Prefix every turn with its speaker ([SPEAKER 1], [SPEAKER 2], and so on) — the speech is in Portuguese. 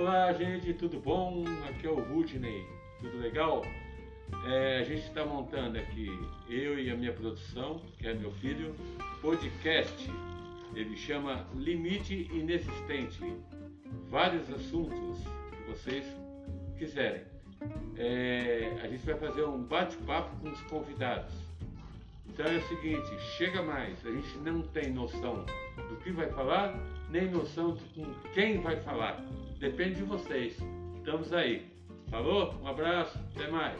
[SPEAKER 1] Olá, gente, tudo bom? Aqui é o Rudney, tudo legal? É, a gente está montando aqui, eu e a minha produção, que é meu filho, podcast. Ele chama Limite Inexistente. Vários assuntos que vocês quiserem. É, a gente vai fazer um bate-papo com os convidados. Então é o seguinte, chega mais, a gente não tem noção do que vai falar, nem noção de com quem vai falar. Depende de vocês. Estamos aí. Falou? Um abraço, até mais.